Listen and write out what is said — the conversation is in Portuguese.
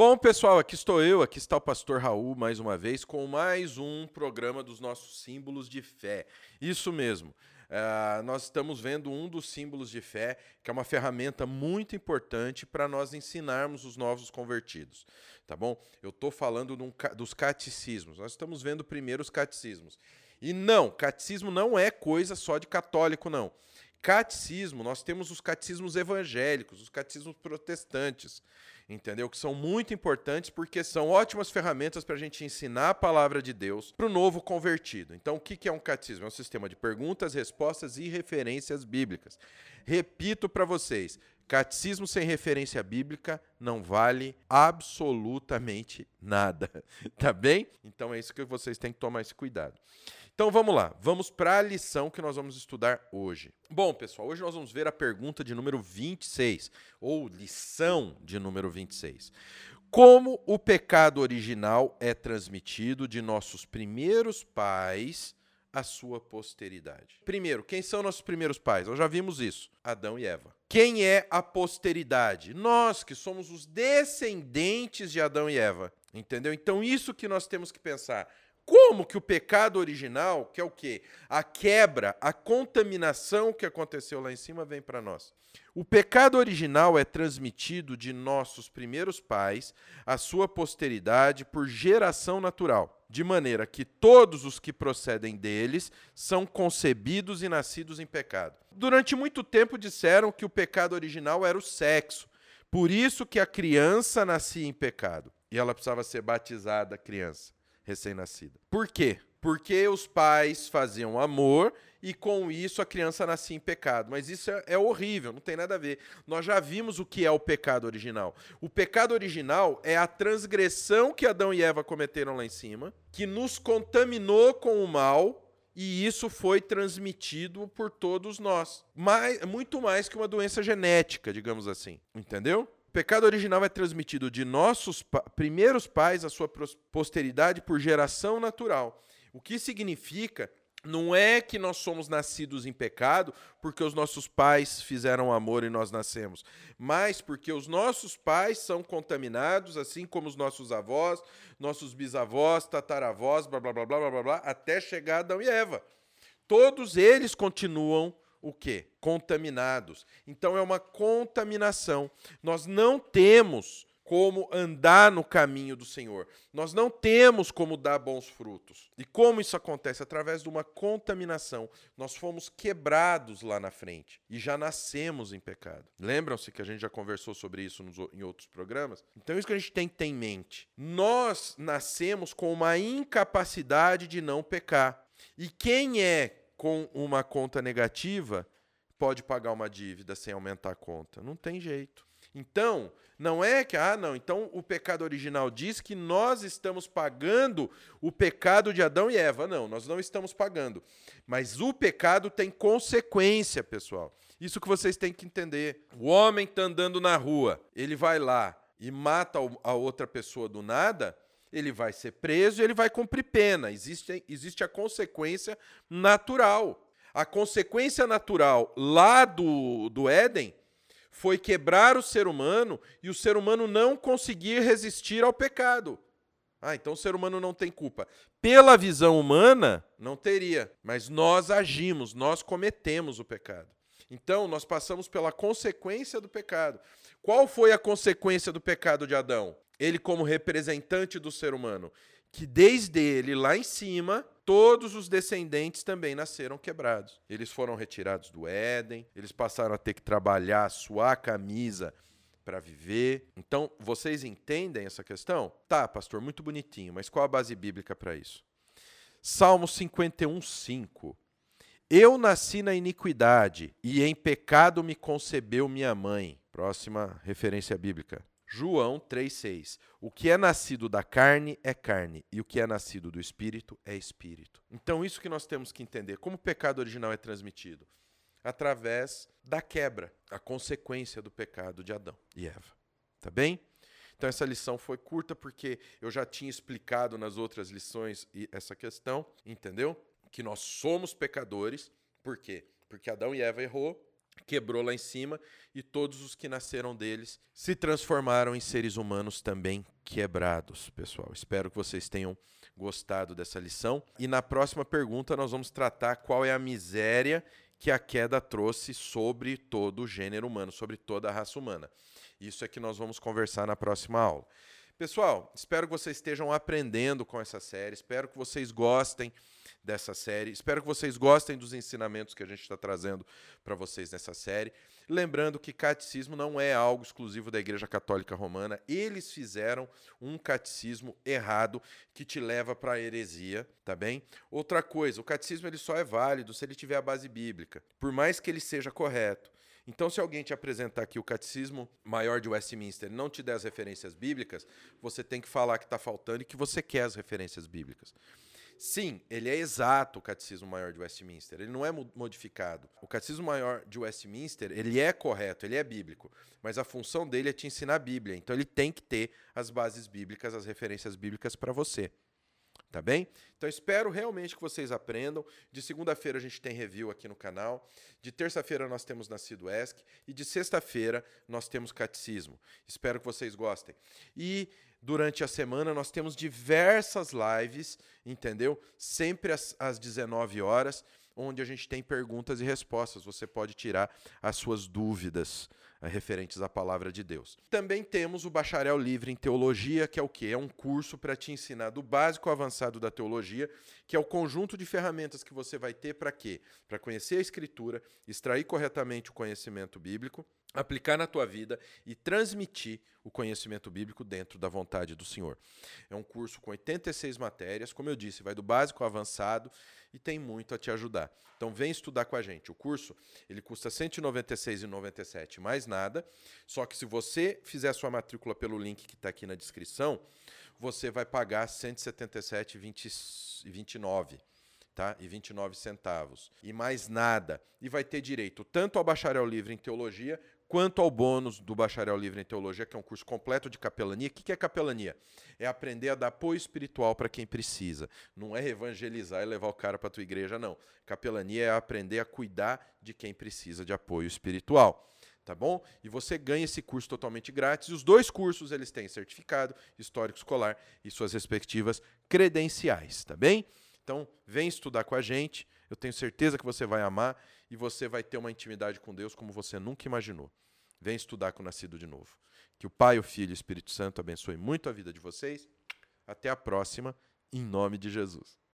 Bom, pessoal, aqui estou eu, aqui está o pastor Raul mais uma vez com mais um programa dos nossos símbolos de fé. Isso mesmo. Uh, nós estamos vendo um dos símbolos de fé, que é uma ferramenta muito importante para nós ensinarmos os novos convertidos. Tá bom? Eu estou falando dos catecismos. Nós estamos vendo primeiro os catecismos. E não, catecismo não é coisa só de católico, não. Catecismo, nós temos os catecismos evangélicos, os catecismos protestantes entendeu? Que são muito importantes porque são ótimas ferramentas para a gente ensinar a palavra de Deus para o novo convertido. Então, o que é um catecismo? É um sistema de perguntas, respostas e referências bíblicas. Repito para vocês: catecismo sem referência bíblica não vale absolutamente nada, tá bem? Então é isso que vocês têm que tomar esse cuidado. Então vamos lá, vamos para a lição que nós vamos estudar hoje. Bom, pessoal, hoje nós vamos ver a pergunta de número 26, ou lição de número 26. Como o pecado original é transmitido de nossos primeiros pais à sua posteridade? Primeiro, quem são nossos primeiros pais? Nós já vimos isso: Adão e Eva. Quem é a posteridade? Nós que somos os descendentes de Adão e Eva. Entendeu? Então, isso que nós temos que pensar. Como que o pecado original, que é o quê? A quebra, a contaminação que aconteceu lá em cima vem para nós. O pecado original é transmitido de nossos primeiros pais à sua posteridade por geração natural, de maneira que todos os que procedem deles são concebidos e nascidos em pecado. Durante muito tempo disseram que o pecado original era o sexo, por isso que a criança nascia em pecado e ela precisava ser batizada criança recém-nascida. Por quê? Porque os pais faziam amor e com isso a criança nascia em pecado. Mas isso é, é, horrível, não tem nada a ver. Nós já vimos o que é o pecado original. O pecado original é a transgressão que Adão e Eva cometeram lá em cima, que nos contaminou com o mal. E isso foi transmitido por todos nós. Mais, muito mais que uma doença genética, digamos assim. Entendeu? O pecado original é transmitido de nossos pa primeiros pais à sua posteridade por geração natural. O que significa não é que nós somos nascidos em pecado porque os nossos pais fizeram amor e nós nascemos, mas porque os nossos pais são contaminados, assim como os nossos avós, nossos bisavós, tataravós, blá blá blá blá blá blá, até chegar Adão e Eva. Todos eles continuam o quê? Contaminados. Então é uma contaminação. Nós não temos como andar no caminho do Senhor. Nós não temos como dar bons frutos. E como isso acontece? Através de uma contaminação. Nós fomos quebrados lá na frente e já nascemos em pecado. Lembram-se que a gente já conversou sobre isso nos, em outros programas? Então, isso que a gente tem que ter em mente. Nós nascemos com uma incapacidade de não pecar. E quem é com uma conta negativa pode pagar uma dívida sem aumentar a conta. Não tem jeito. Então, não é que, ah, não, então o pecado original diz que nós estamos pagando o pecado de Adão e Eva. Não, nós não estamos pagando. Mas o pecado tem consequência, pessoal. Isso que vocês têm que entender. O homem está andando na rua, ele vai lá e mata a outra pessoa do nada, ele vai ser preso e ele vai cumprir pena. Existe, existe a consequência natural. A consequência natural lá do, do Éden foi quebrar o ser humano e o ser humano não conseguir resistir ao pecado. Ah, então o ser humano não tem culpa. Pela visão humana, não teria. Mas nós agimos, nós cometemos o pecado. Então, nós passamos pela consequência do pecado. Qual foi a consequência do pecado de Adão? Ele como representante do ser humano, que desde ele lá em cima, todos os descendentes também nasceram quebrados. Eles foram retirados do Éden, eles passaram a ter que trabalhar, suar a camisa para viver. Então, vocês entendem essa questão? Tá, pastor, muito bonitinho, mas qual a base bíblica para isso? Salmo 51, 5. Eu nasci na iniquidade e em pecado me concebeu minha mãe. Próxima referência bíblica. João 3,6. O que é nascido da carne é carne, e o que é nascido do espírito é espírito. Então, isso que nós temos que entender. Como o pecado original é transmitido? Através da quebra, a consequência do pecado de Adão e Eva. Tá bem? Então, essa lição foi curta porque eu já tinha explicado nas outras lições essa questão, entendeu? Que nós somos pecadores. Por quê? Porque Adão e Eva errou, quebrou lá em cima e todos os que nasceram deles se transformaram em seres humanos também quebrados, pessoal. Espero que vocês tenham gostado dessa lição. E na próxima pergunta nós vamos tratar qual é a miséria que a queda trouxe sobre todo o gênero humano, sobre toda a raça humana. Isso é que nós vamos conversar na próxima aula. Pessoal, espero que vocês estejam aprendendo com essa série, espero que vocês gostem dessa série. Espero que vocês gostem dos ensinamentos que a gente está trazendo para vocês nessa série. Lembrando que catecismo não é algo exclusivo da Igreja Católica Romana. Eles fizeram um catecismo errado que te leva para a heresia, tá bem? Outra coisa, o catecismo ele só é válido se ele tiver a base bíblica, por mais que ele seja correto. Então, se alguém te apresentar aqui o Catecismo Maior de Westminster não te der as referências bíblicas, você tem que falar que está faltando e que você quer as referências bíblicas. Sim, ele é exato o Catecismo Maior de Westminster, ele não é modificado. O Catecismo Maior de Westminster, ele é correto, ele é bíblico, mas a função dele é te ensinar a Bíblia, então ele tem que ter as bases bíblicas, as referências bíblicas para você. Tá bem? Então espero realmente que vocês aprendam. De segunda-feira a gente tem review aqui no canal. De terça-feira nós temos Nascido ESC. E de sexta-feira nós temos Catecismo. Espero que vocês gostem. E durante a semana nós temos diversas lives, entendeu? Sempre às, às 19 horas, onde a gente tem perguntas e respostas. Você pode tirar as suas dúvidas eh, referentes à palavra de Deus. Também temos o Bacharel Livre em Teologia, que é o quê? É um curso para te ensinar do básico ao avançado da teologia, que é o conjunto de ferramentas que você vai ter para quê? Para conhecer a Escritura, extrair corretamente o conhecimento bíblico aplicar na tua vida e transmitir o conhecimento bíblico dentro da vontade do Senhor. É um curso com 86 matérias, como eu disse, vai do básico ao avançado e tem muito a te ajudar. Então vem estudar com a gente. O curso, ele custa R$ 196,97 mais nada, só que se você fizer a sua matrícula pelo link que está aqui na descrição, você vai pagar R$ 177,29 tá? E 29 centavos. E mais nada. E vai ter direito tanto ao bacharel livre em teologia quanto ao bônus do Bacharel Livre em Teologia, que é um curso completo de capelania. O que é capelania? É aprender a dar apoio espiritual para quem precisa. Não é evangelizar e levar o cara para a tua igreja, não. Capelania é aprender a cuidar de quem precisa de apoio espiritual. Tá bom? E você ganha esse curso totalmente grátis. Os dois cursos eles têm certificado histórico escolar e suas respectivas credenciais, tá bem? Então, vem estudar com a gente. Eu tenho certeza que você vai amar e você vai ter uma intimidade com Deus como você nunca imaginou. Vem estudar com o Nascido de Novo. Que o Pai, o Filho e o Espírito Santo abençoe muito a vida de vocês. Até a próxima, em nome de Jesus.